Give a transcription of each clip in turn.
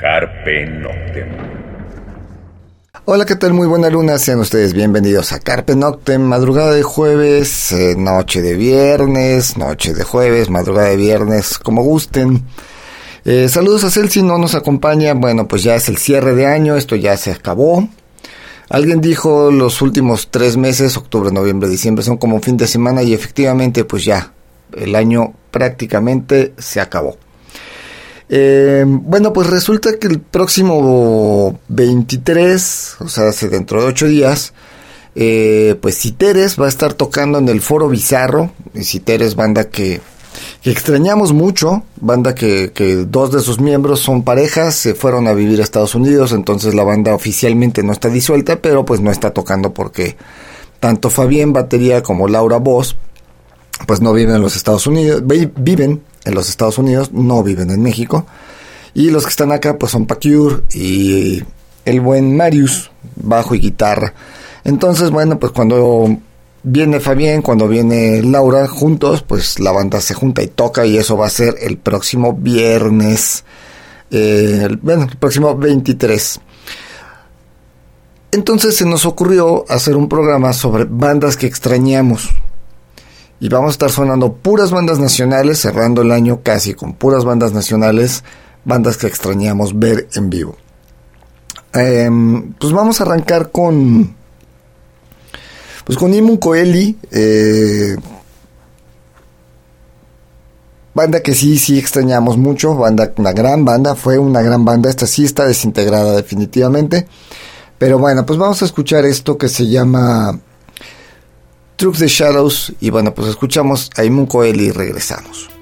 Carpe Noctem. Hola, ¿qué tal? Muy buena luna, sean ustedes bienvenidos a Carpe Noctem, madrugada de jueves, eh, noche de viernes, noche de jueves, madrugada de viernes, como gusten. Eh, saludos a Celsi, no nos acompaña, bueno, pues ya es el cierre de año, esto ya se acabó. Alguien dijo los últimos tres meses, octubre, noviembre, diciembre, son como fin de semana y efectivamente pues ya, el año prácticamente se acabó. Eh, bueno, pues resulta que el próximo 23, o sea, hace dentro de ocho días, eh, pues Citeres va a estar tocando en el Foro Bizarro. Citeres, banda que, que extrañamos mucho, banda que, que, dos de sus miembros son parejas, se fueron a vivir a Estados Unidos, entonces la banda oficialmente no está disuelta, pero pues no está tocando porque tanto Fabián Batería como Laura Voz, pues no viven en los Estados Unidos, viven en los Estados Unidos, no viven en México. Y los que están acá pues son Pacure y el buen Marius, bajo y guitarra. Entonces, bueno, pues cuando viene Fabián, cuando viene Laura juntos, pues la banda se junta y toca y eso va a ser el próximo viernes, eh, bueno, el próximo 23. Entonces se nos ocurrió hacer un programa sobre bandas que extrañamos, y vamos a estar sonando puras bandas nacionales, cerrando el año casi con puras bandas nacionales, bandas que extrañamos ver en vivo. Em, pues vamos a arrancar con. Pues con Imun Coeli, eh, banda que sí, sí extrañamos mucho, banda, una gran banda, fue una gran banda, esta sí está desintegrada definitivamente. Pero bueno, pues vamos a escuchar esto que se llama Trucks the Shadows. Y bueno, pues escuchamos a Imun Coeli y regresamos.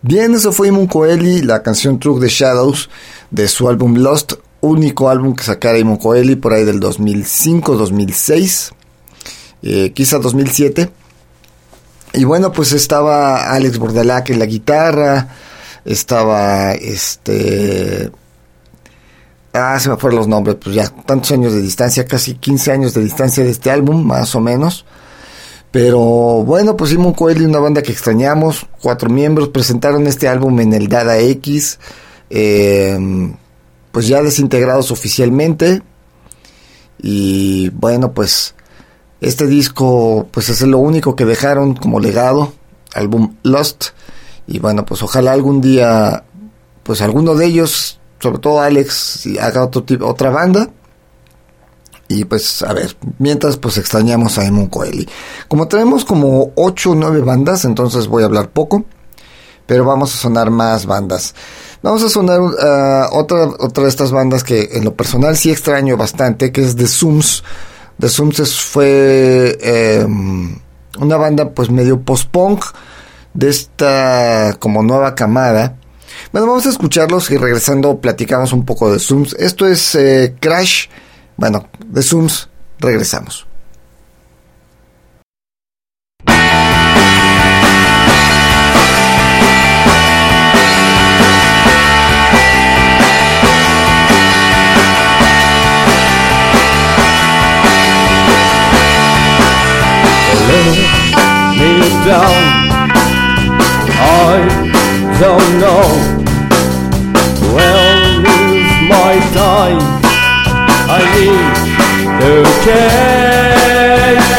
Bien, eso fue Imon Coeli, la canción Truck the Shadows de su álbum Lost, único álbum que sacara Imon Coeli por ahí del 2005, 2006, eh, quizá 2007. Y bueno, pues estaba Alex Bordalac en la guitarra, estaba este... Ah, se me fueron los nombres, pues ya tantos años de distancia, casi 15 años de distancia de este álbum, más o menos. Pero bueno, pues Simon Coeli, una banda que extrañamos, cuatro miembros presentaron este álbum en el Dada X, em, pues ya desintegrados oficialmente. Y bueno, pues este disco pues es lo único que dejaron como legado, álbum Lost. Y bueno, pues ojalá algún día, pues alguno de ellos, sobre todo Alex, haga otro tipo, otra banda. Y pues, a ver, mientras pues extrañamos a Emon Coeli. Como tenemos como 8 o 9 bandas, entonces voy a hablar poco. Pero vamos a sonar más bandas. Vamos a sonar uh, otra, otra de estas bandas que en lo personal sí extraño bastante, que es The Zooms. The Zooms fue eh, una banda pues medio post-punk de esta como nueva camada. Bueno, vamos a escucharlos y regresando platicamos un poco de Zooms. Esto es eh, Crash. Bueno, de Zooms regresamos. down. I don't know. Well, my time need de quel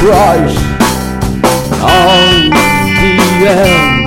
change. the price on the end.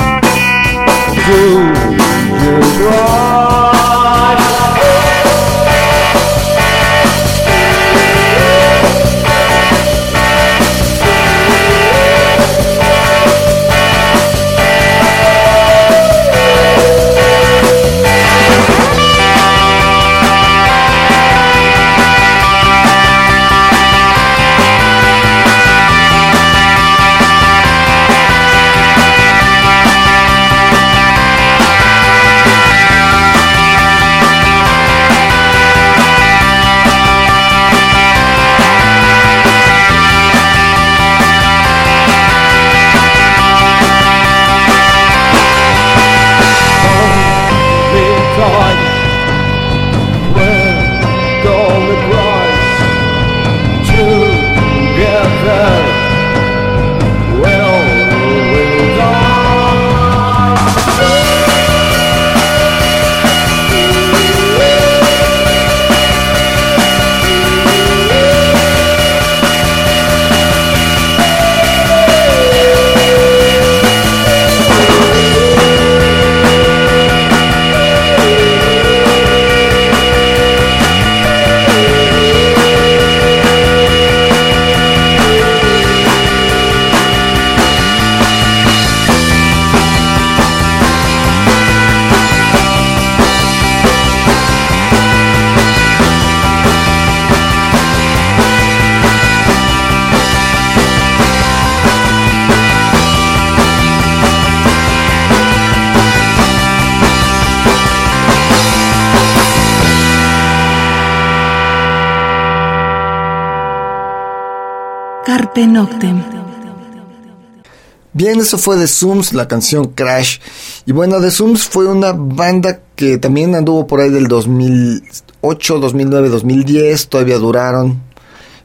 Bien, eso fue The Zooms, la canción Crash. Y bueno, The Zooms fue una banda que también anduvo por ahí del 2008, 2009, 2010, todavía duraron.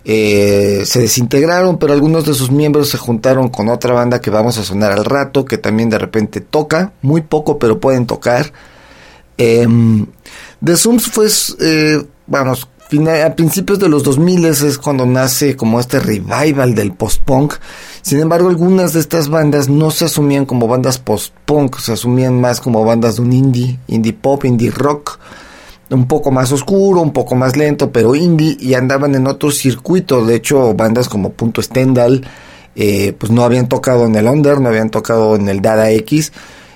Eh, se desintegraron, pero algunos de sus miembros se juntaron con otra banda que vamos a sonar al rato, que también de repente toca, muy poco, pero pueden tocar. The Zooms fue, eh, vamos, a principios de los 2000 es cuando nace como este revival del post-punk. Sin embargo, algunas de estas bandas no se asumían como bandas post-punk, se asumían más como bandas de un indie, indie pop, indie rock, un poco más oscuro, un poco más lento, pero indie, y andaban en otro circuito. De hecho, bandas como Punto Stendhal, eh, pues no habían tocado en el Under, no habían tocado en el Dada X,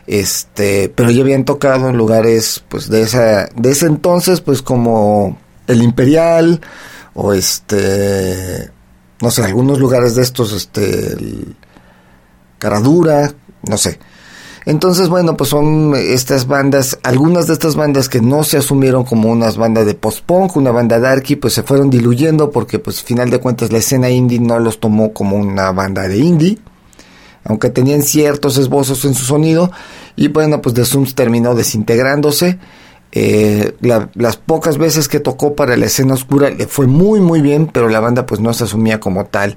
este, pero ya habían tocado en lugares, pues de esa, de ese entonces, pues como el Imperial, o este, no sé, algunos lugares de estos, este, Caradura, no sé. Entonces, bueno, pues son estas bandas, algunas de estas bandas que no se asumieron como unas bandas de post-punk, una banda darky, pues se fueron diluyendo porque, pues, final de cuentas, la escena indie no los tomó como una banda de indie, aunque tenían ciertos esbozos en su sonido, y bueno, pues The Sums terminó desintegrándose. Eh, las pocas veces que tocó para la escena oscura le fue muy muy bien, pero la banda pues no se asumía como tal.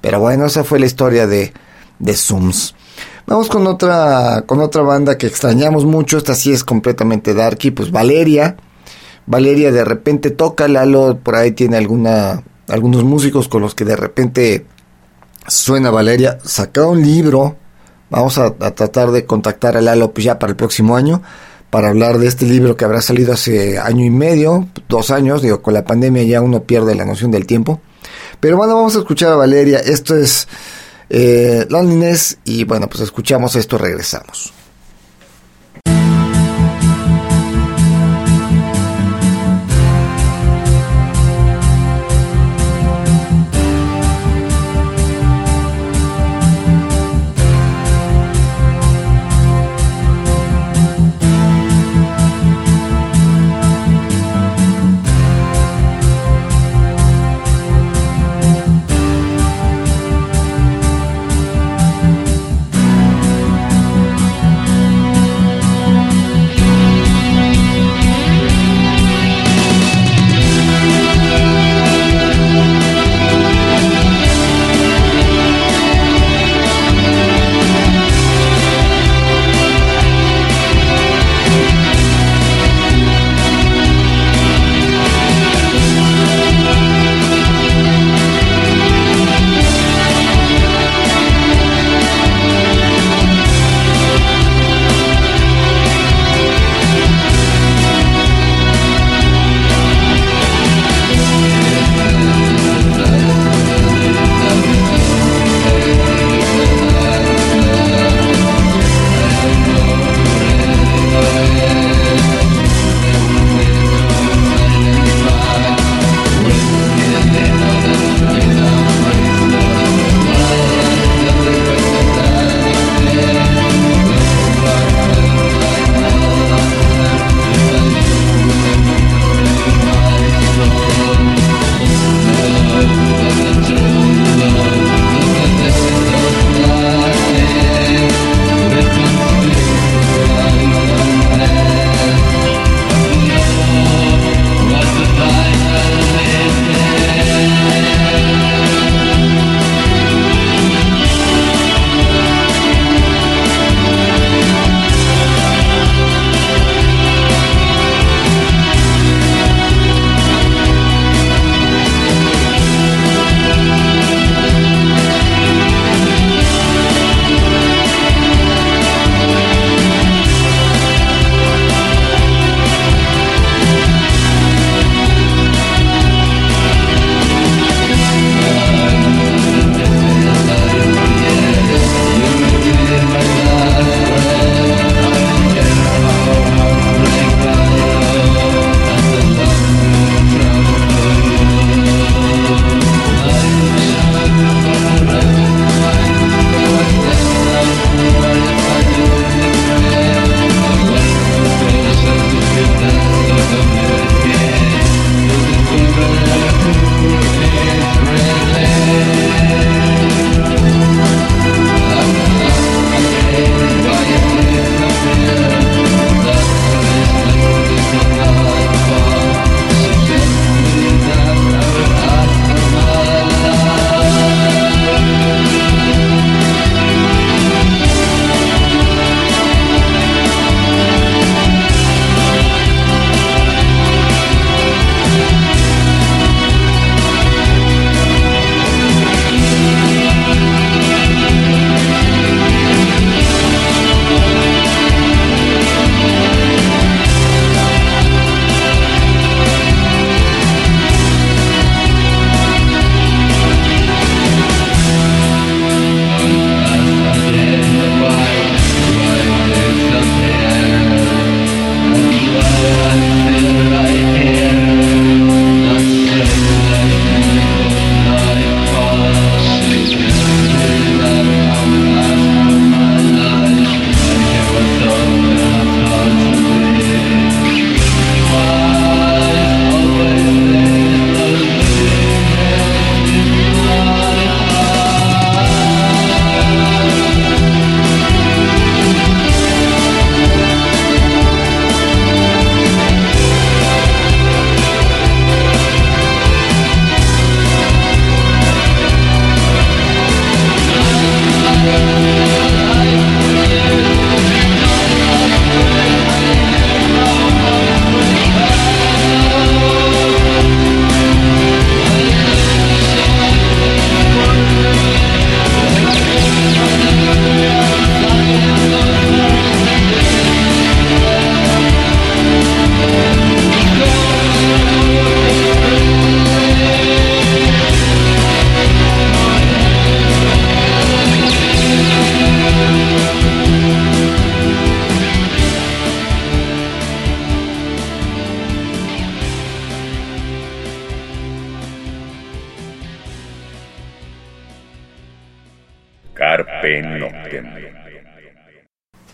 Pero bueno, esa fue la historia de, de Zooms. Vamos con otra, con otra banda que extrañamos mucho. Esta sí es completamente darky, pues Valeria. Valeria de repente toca, Lalo por ahí tiene alguna, algunos músicos con los que de repente suena Valeria. Saca un libro. Vamos a, tratar de contactar a Lalo pues ya para el próximo año para hablar de este libro que habrá salido hace año y medio, dos años, digo, con la pandemia ya uno pierde la noción del tiempo. Pero bueno, vamos a escuchar a Valeria. Esto es eh, Loneliness y bueno, pues escuchamos esto, regresamos.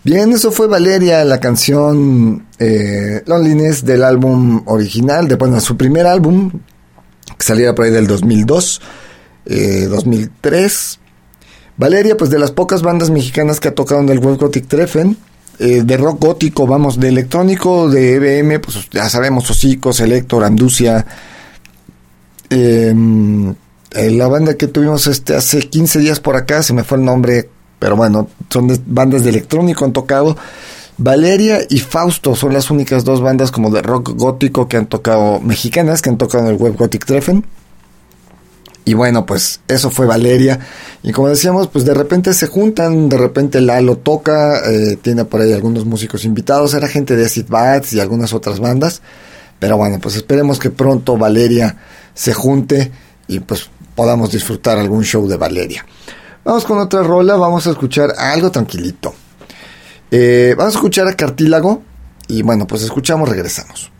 Bien, eso fue Valeria, la canción eh, Loneliness del álbum original, de bueno, su primer álbum, que saliera por ahí del 2002, 2003. Eh, Valeria, pues de las pocas bandas mexicanas que ha tocado en el World Gothic Treffen, eh, de rock gótico, vamos, de electrónico, de EBM, pues ya sabemos, Osico, Selector, Anducia, em, eh, la banda que tuvimos este hace 15 días por acá, se me fue el nombre, pero bueno, son bandas de electrónico, han tocado. Valeria y Fausto son las únicas dos bandas como de rock gótico que han tocado, mexicanas, que han tocado en el Web Gothic Treffen. Y bueno, pues eso fue Valeria. Y como decíamos, pues de repente se juntan, de repente Lalo toca, eh, tiene por ahí algunos músicos invitados, era gente de Acid Bats y algunas otras bandas. Pero bueno, pues esperemos que pronto Valeria se junte y pues podamos disfrutar algún show de Valeria. Vamos con otra rola, vamos a escuchar algo tranquilito. Eh, vamos a escuchar a Cartílago y bueno, pues escuchamos, regresamos.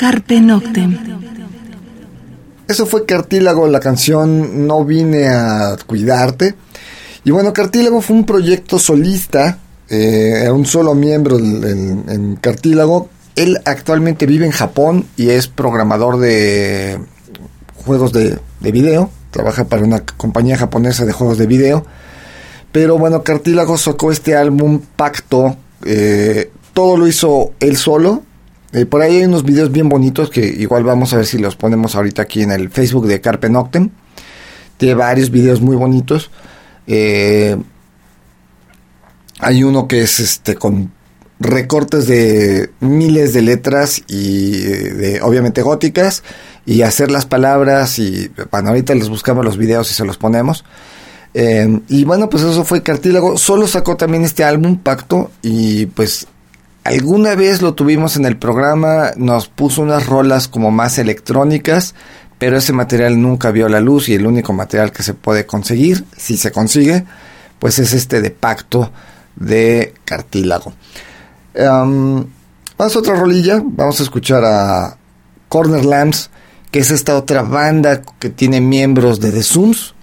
Carpe Noctem. Eso fue Cartílago, la canción No vine a cuidarte. Y bueno, Cartílago fue un proyecto solista, eh, un solo miembro en, Cartílago. Él actualmente vive en Japón y es programador de juegos de, de video. Trabaja para una compañía japonesa de juegos de video. Pero bueno, Cartílago sacó este álbum Pacto. eh, todo lo hizo él solo. Eh, por ahí hay unos videos bien bonitos que igual vamos a ver si los ponemos ahorita aquí en el Facebook de Carpe Noctem. Tiene varios videos muy bonitos. Eh, hay uno que es este con recortes de miles de letras y eh, de obviamente góticas y hacer las palabras y bueno ahorita les buscamos los videos y se los ponemos y bueno pues eso fue cartílago solo sacó también este álbum pacto y pues alguna vez lo tuvimos en el programa nos puso unas rolas como más electrónicas pero ese material nunca vio la luz y el único material que se puede conseguir si se consigue pues es este de pacto de cartílago Um, vamos a otra rolilla. Vamos a escuchar a Corner Lamps, que es esta otra banda que tiene miembros de The Zooms.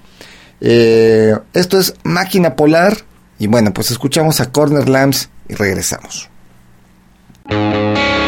Eh, esto es Máquina Polar. Y bueno, pues escuchamos a Corner Lamps y regresamos. Música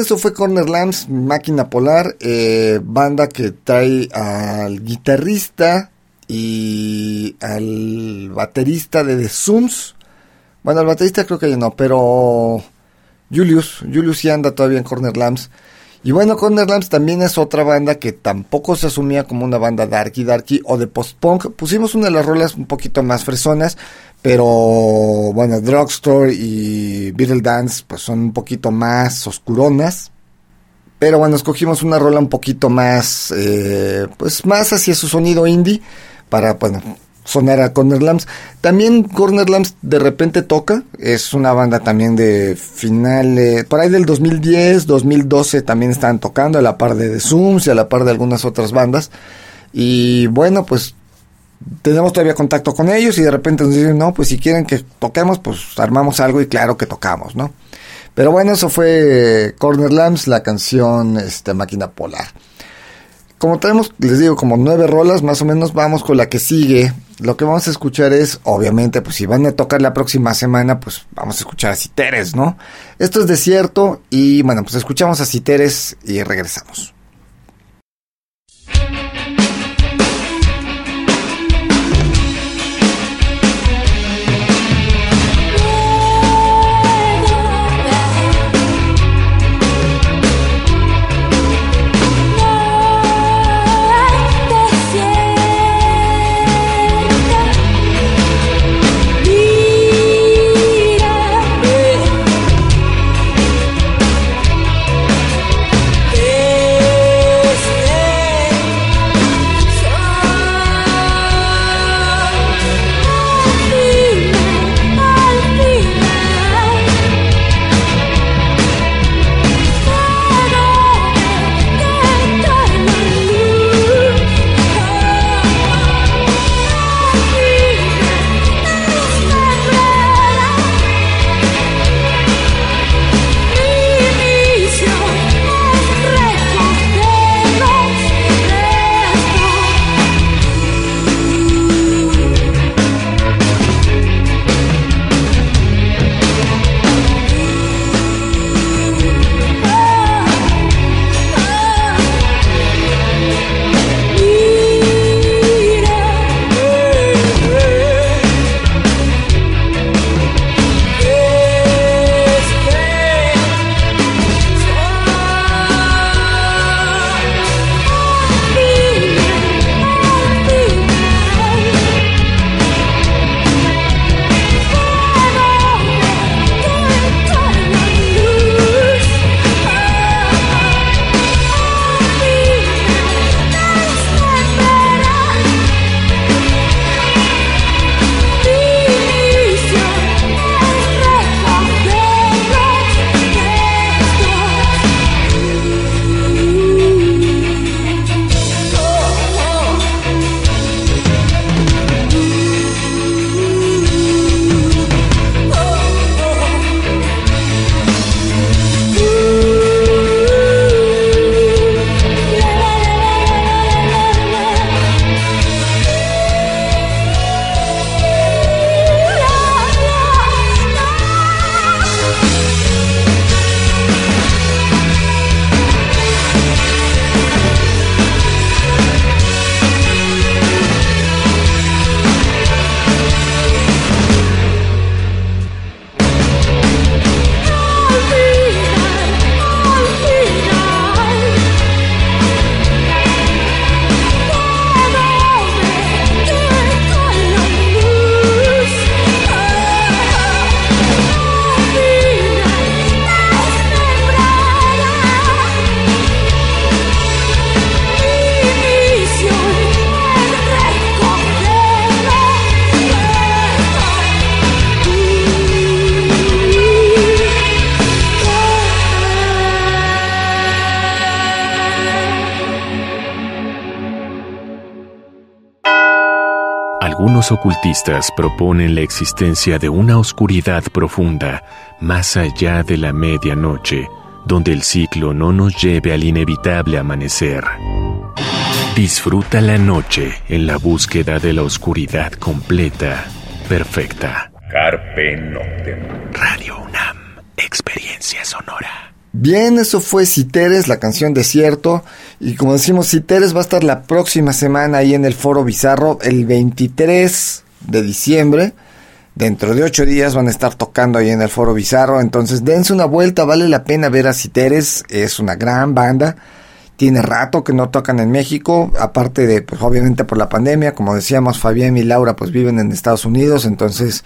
eso fue Corner Lamps, Máquina Polar, eh, banda que trae al guitarrista y al baterista de The Zooms. Bueno, al baterista creo que ya no, pero Julius, Julius sí anda todavía en Corner Lamps. Y bueno, Corner Lamps también es otra banda que tampoco se asumía como una banda darky darky o de post-punk. Pusimos una de las rolas un poquito más fresonas, pero bueno, Drugstore y Beatle Dance pues son un poquito más oscuronas. Pero bueno, escogimos una rola un poquito más, eh, pues más hacia su sonido indie para, bueno, sonar a Corner Lamps. También Corner Lamps de repente toca, es una banda también de finales, por ahí del 2010, 2012 también estaban tocando a la par de The Zooms y a la par de algunas otras bandas. Y bueno, pues tenemos todavía contacto con ellos y de repente nos dicen, no, pues si quieren que toquemos, pues armamos algo y claro que tocamos, ¿no? Pero bueno, eso fue Corner Lamps, la canción este, Máquina Polar. Como tenemos, les digo, como nueve rolas, más o menos vamos con la que sigue. Lo que vamos a escuchar es, obviamente, pues si van a tocar la próxima semana, pues vamos a escuchar a Citeres, ¿no? Esto es desierto y bueno, pues escuchamos a Citeres y regresamos. Ocultistas proponen la existencia de una oscuridad profunda más allá de la medianoche, donde el ciclo no nos lleve al inevitable amanecer. Disfruta la noche en la búsqueda de la oscuridad completa, perfecta. Carpe Noctem. Radio UNAM, experiencia sonora. Bien, eso fue Citeres, la canción Desierto. Y como decimos, Citeres va a estar la próxima semana ahí en el Foro Bizarro, el 23 de diciembre. Dentro de ocho días van a estar tocando ahí en el Foro Bizarro. Entonces dense una vuelta, vale la pena ver a Citeres. Es una gran banda. Tiene rato que no tocan en México, aparte de, pues obviamente por la pandemia, como decíamos, Fabián y Laura pues viven en Estados Unidos, entonces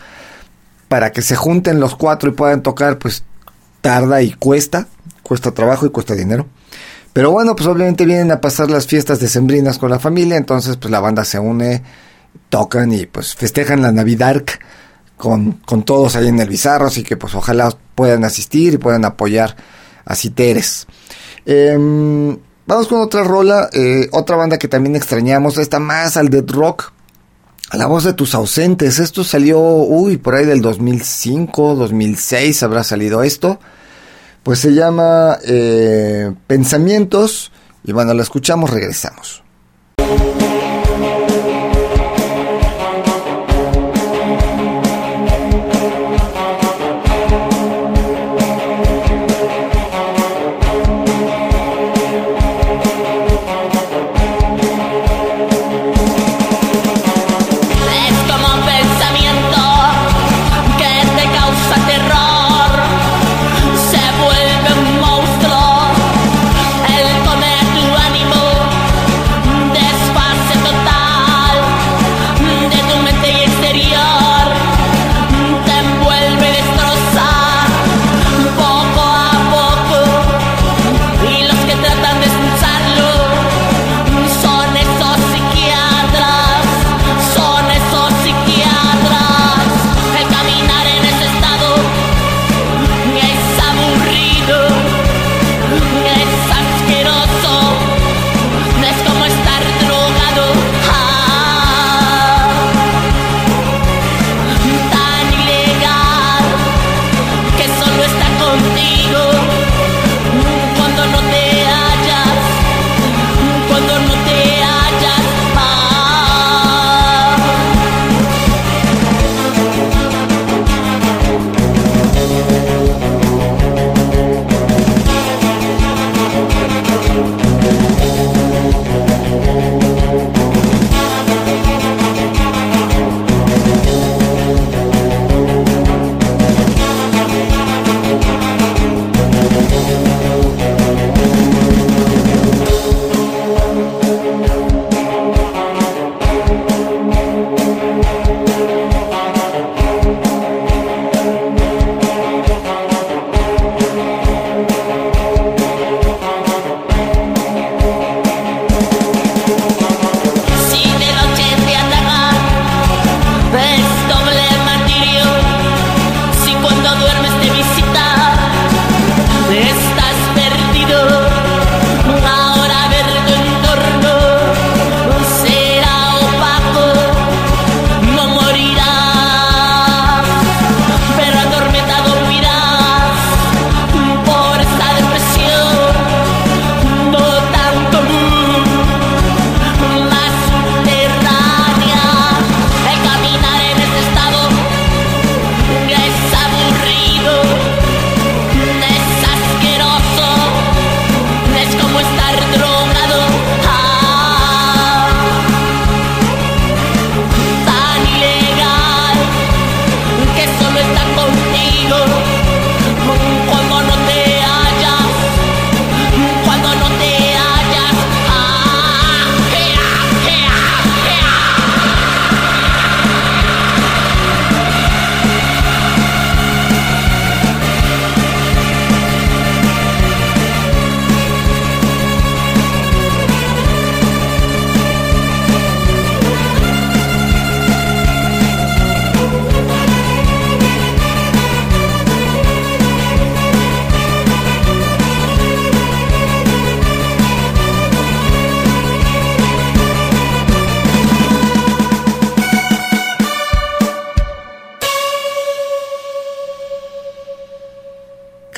para que se junten los cuatro y puedan tocar, pues tarda y cuesta, cuesta trabajo y cuesta dinero. Pero bueno, pues obviamente vienen a pasar las fiestas decembrinas con la familia, entonces pues la banda se une, tocan y pues festejan la Navidad con, con todos ahí en el Bizarro, así que pues ojalá puedan asistir y puedan apoyar a Citeres. Em, vamos con otra rola, eh, otra banda que también extrañamos, esta más al dead rock, a la voz de tus ausentes. Esto salió, uy, por ahí del 2005, 2006 habrá salido esto. Pues se llama eh, Pensamientos. Y bueno, la escuchamos, regresamos.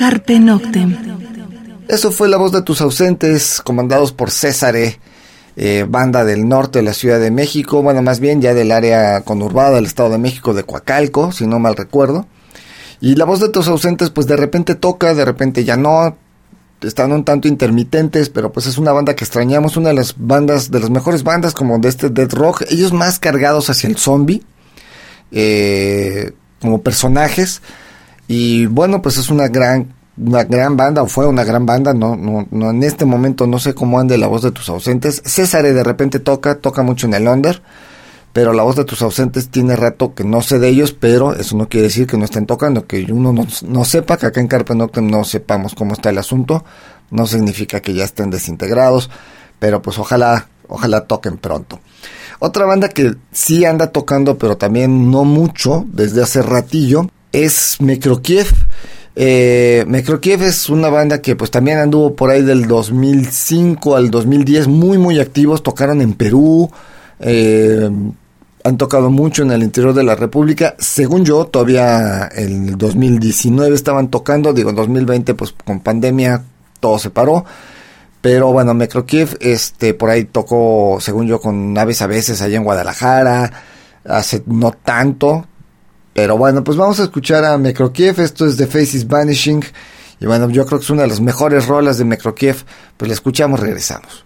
Carpe Noctem. Eso fue la voz de tus ausentes, comandados por Césare, eh, banda del norte de la Ciudad de México, bueno, más bien ya del área conurbada del Estado de México, de Coacalco, si no mal recuerdo. Y la voz de tus ausentes, pues de repente toca, de repente ya no, están un tanto intermitentes, pero pues es una banda que extrañamos, una de las bandas, de las mejores bandas como de este Dead Rock, ellos más cargados hacia el zombie, eh, como personajes, y bueno, pues es una gran, una gran banda, o fue una gran banda, no, no, en este momento no sé cómo ande la voz de tus ausentes, César de repente toca, toca mucho en el under, pero la voz de tus ausentes tiene rato que no sé de ellos, pero eso no quiere decir que no estén tocando, que uno no, no sepa, que acá en Carpe Noctem no sepamos cómo está el asunto, no significa que ya estén desintegrados, pero pues ojalá, ojalá toquen pronto. Otra banda que sí anda tocando, pero también no mucho, desde hace ratillo, es Mekrokiev. Eh, Mekrokiev es una banda que pues también anduvo por ahí del 2005 al 2010, muy muy activos, tocaron en Perú, eh, han tocado mucho en el interior de la República. Según yo, todavía el 2019 estaban tocando, digo, en 2020 pues con pandemia todo se paró. Pero bueno, Mekrokiev, este, por ahí tocó, según yo, con naves a veces allá en Guadalajara, hace no tanto. Pero bueno, pues vamos a escuchar a Mekrokiev, esto es The Face is Vanishing. Y bueno, yo creo que es una de las mejores rolas de Mekrokiev. Pues la escuchamos, regresamos.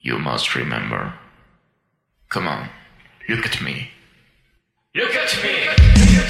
You must remember. Come on, look at me. Look at me!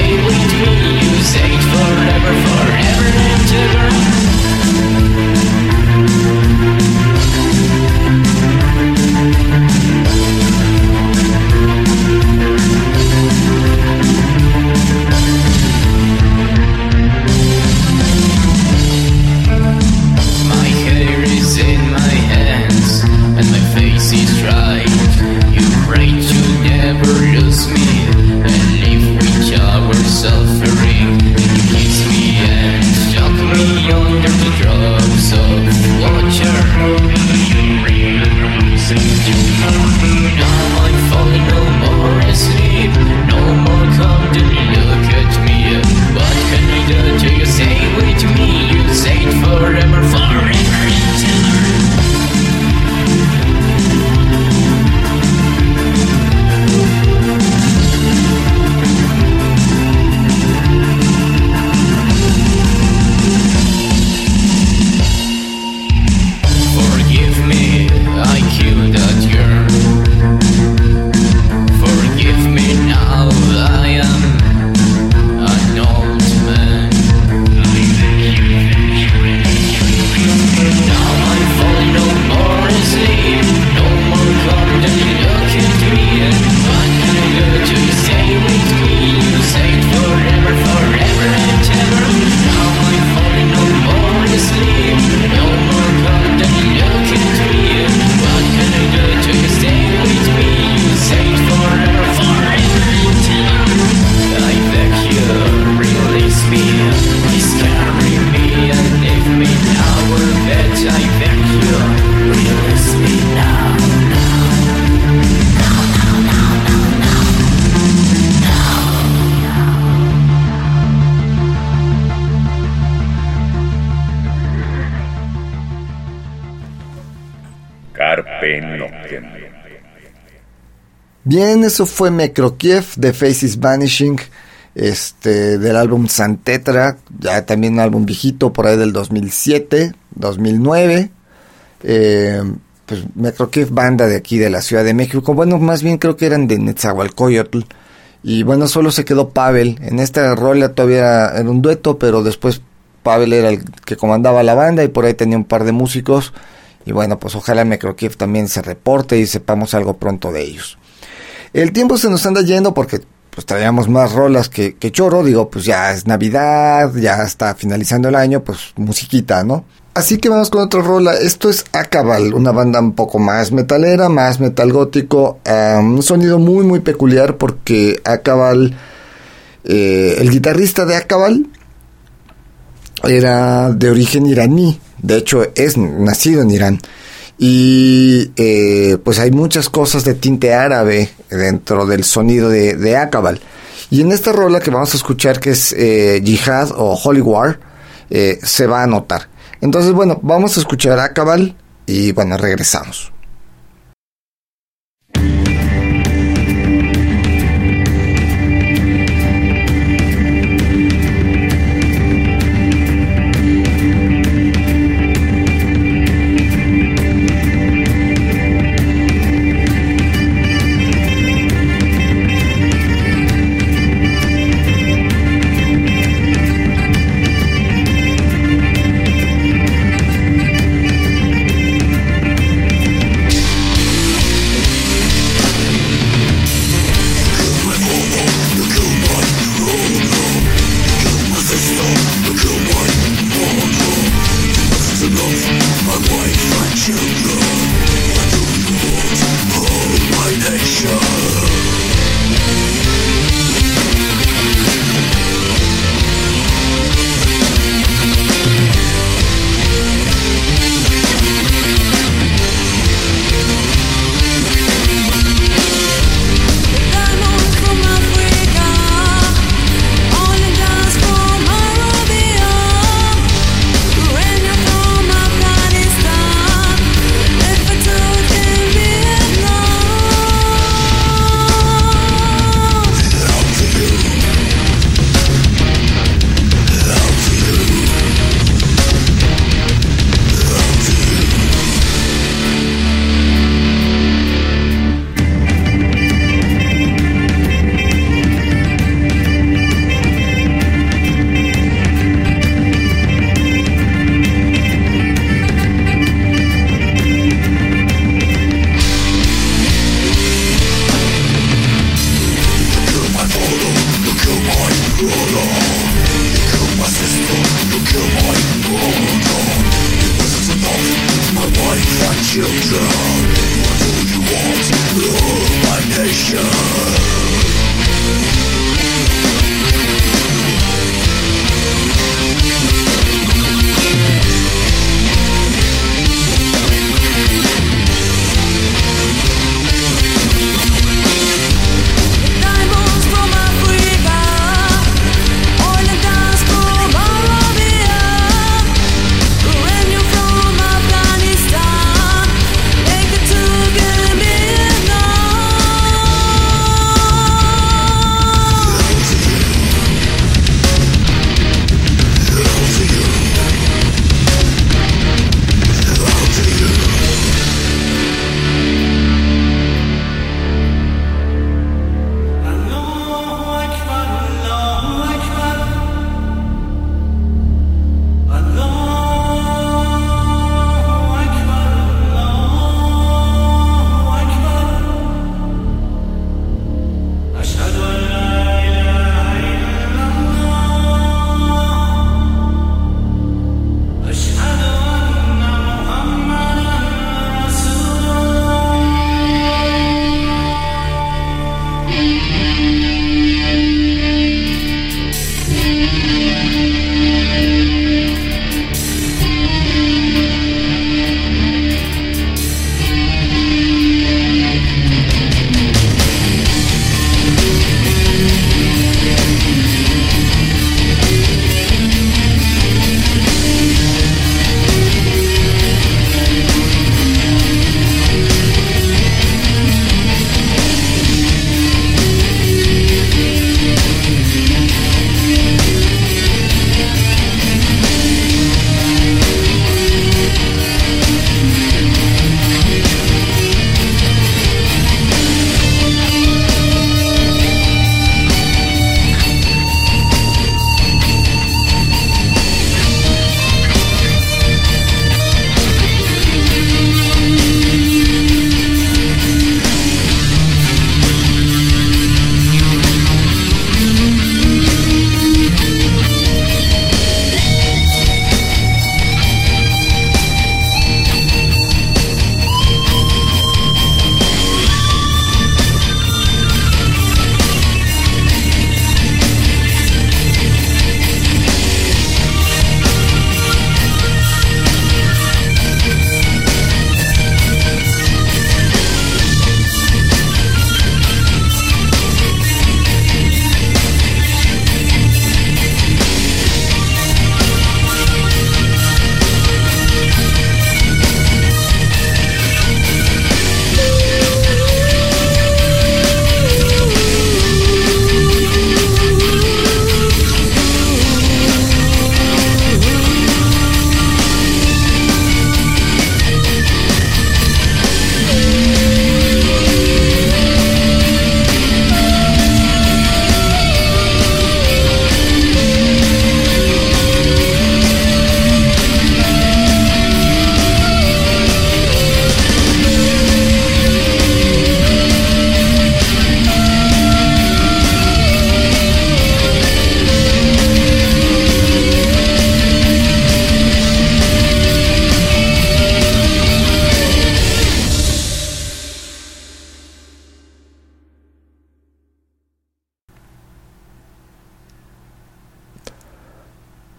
Bien, eso fue Mekrokiev de Faces Vanishing, este, del álbum Santetra, ya también un álbum viejito por ahí del 2007, 2009. Eh, pues Mekrokiev, banda de aquí de la Ciudad de México. Bueno, más bien creo que eran de Netzahualcoyotl. Y bueno, solo se quedó Pavel. En esta rola todavía era un dueto, pero después Pavel era el que comandaba la banda y por ahí tenía un par de músicos. Y bueno, pues ojalá Mekrokiev también se reporte y sepamos algo pronto de ellos. El tiempo se nos anda yendo porque pues traíamos más rolas que, que choro, digo, pues ya es Navidad, ya está finalizando el año, pues musiquita, ¿no? Así que vamos con otra rola. Esto es Acabal, una banda un poco más metalera, más metal gótico. un sonido muy, muy peculiar porque Acabal, eh, el guitarrista de Acabal era de origen iraní. De hecho, es nacido en Irán. Y eh, pues hay muchas cosas de tinte árabe dentro del sonido de, de Acabal. Y en esta rola que vamos a escuchar, que es eh, Jihad o Holy War, eh, se va a notar. Entonces, bueno, vamos a escuchar Acabal y bueno, regresamos.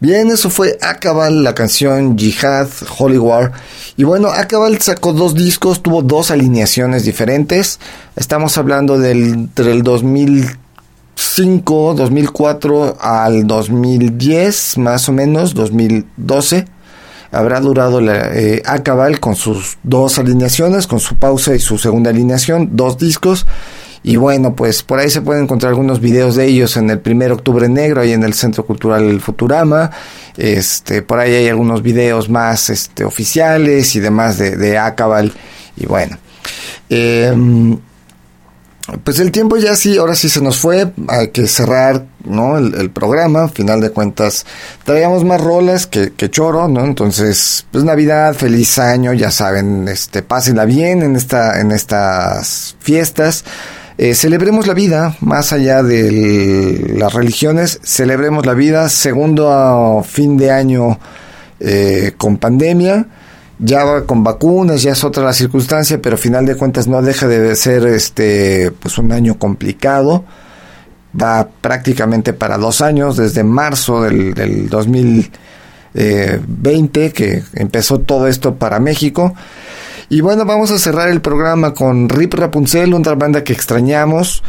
Bien, eso fue Akabal, la canción Jihad, Holy War. Y bueno, Akabal sacó dos discos, tuvo dos alineaciones diferentes. Estamos hablando del, entre el 2005, 2004 al 2010, más o menos, 2012. Habrá durado la, eh, con sus dos alineaciones, con su pausa y su segunda alineación, dos discos. Y bueno, pues por ahí se pueden encontrar algunos videos de ellos en el primer octubre negro, ahí en el Centro Cultural Futurama. Este, por ahí hay algunos videos más este, oficiales y demás de, de Acabal. Y bueno. em, pues el tiempo ya sí, ahora sí se nos fue, hay que cerrar, ¿no? El, el programa, final de cuentas, traíamos más rolas que, que choro, ¿no? Entonces, pues Navidad, feliz año, ya saben, este, pásenla bien en esta, en estas fiestas. Eh, celebremos la vida, más allá de las religiones, celebremos la vida, segundo fin de año eh, con pandemia, ya con vacunas, ya es otra la circunstancia, pero final de cuentas no deja de ser este pues un año complicado. Va prácticamente para dos años, desde marzo del, del 2020, que empezó todo esto para México. Y bueno, vamos a cerrar el programa con Rip Rapunzel, otra banda que extrañamos.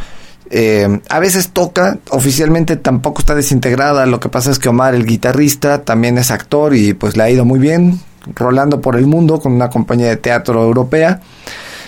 Eh, a veces toca, oficialmente tampoco está desintegrada, lo que pasa es que Omar, el guitarrista, también es actor y pues le ha ido muy bien, rolando por el mundo con una compañía de teatro europea.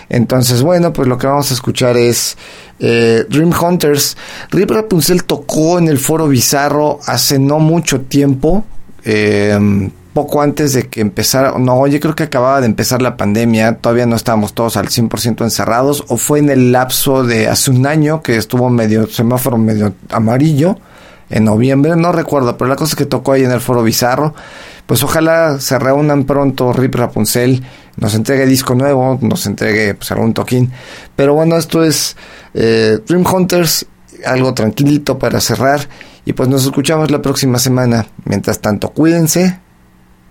Entonces, bueno, pues lo que vamos a escuchar es eh, Dream Hunters. Rip Rapunzel tocó en el Foro Bizarro hace no mucho tiempo, eh, poco antes de que empezara, no, yo creo que acababa de empezar la pandemia, todavía no estábamos todos al 100% encerrados, o fue en el lapso de hace un año que estuvo medio, semáforo medio amarillo, en noviembre, no recuerdo, pero la cosa que tocó ahí en el Foro Bizarro. Pues ojalá se reúnan pronto Rip Rapunzel, nos entregue disco nuevo, nos entregue pues algún toquín. Pero bueno, esto es eh, Dream Hunters, algo tranquilito para cerrar. Y pues nos escuchamos la próxima semana. Mientras tanto, cuídense,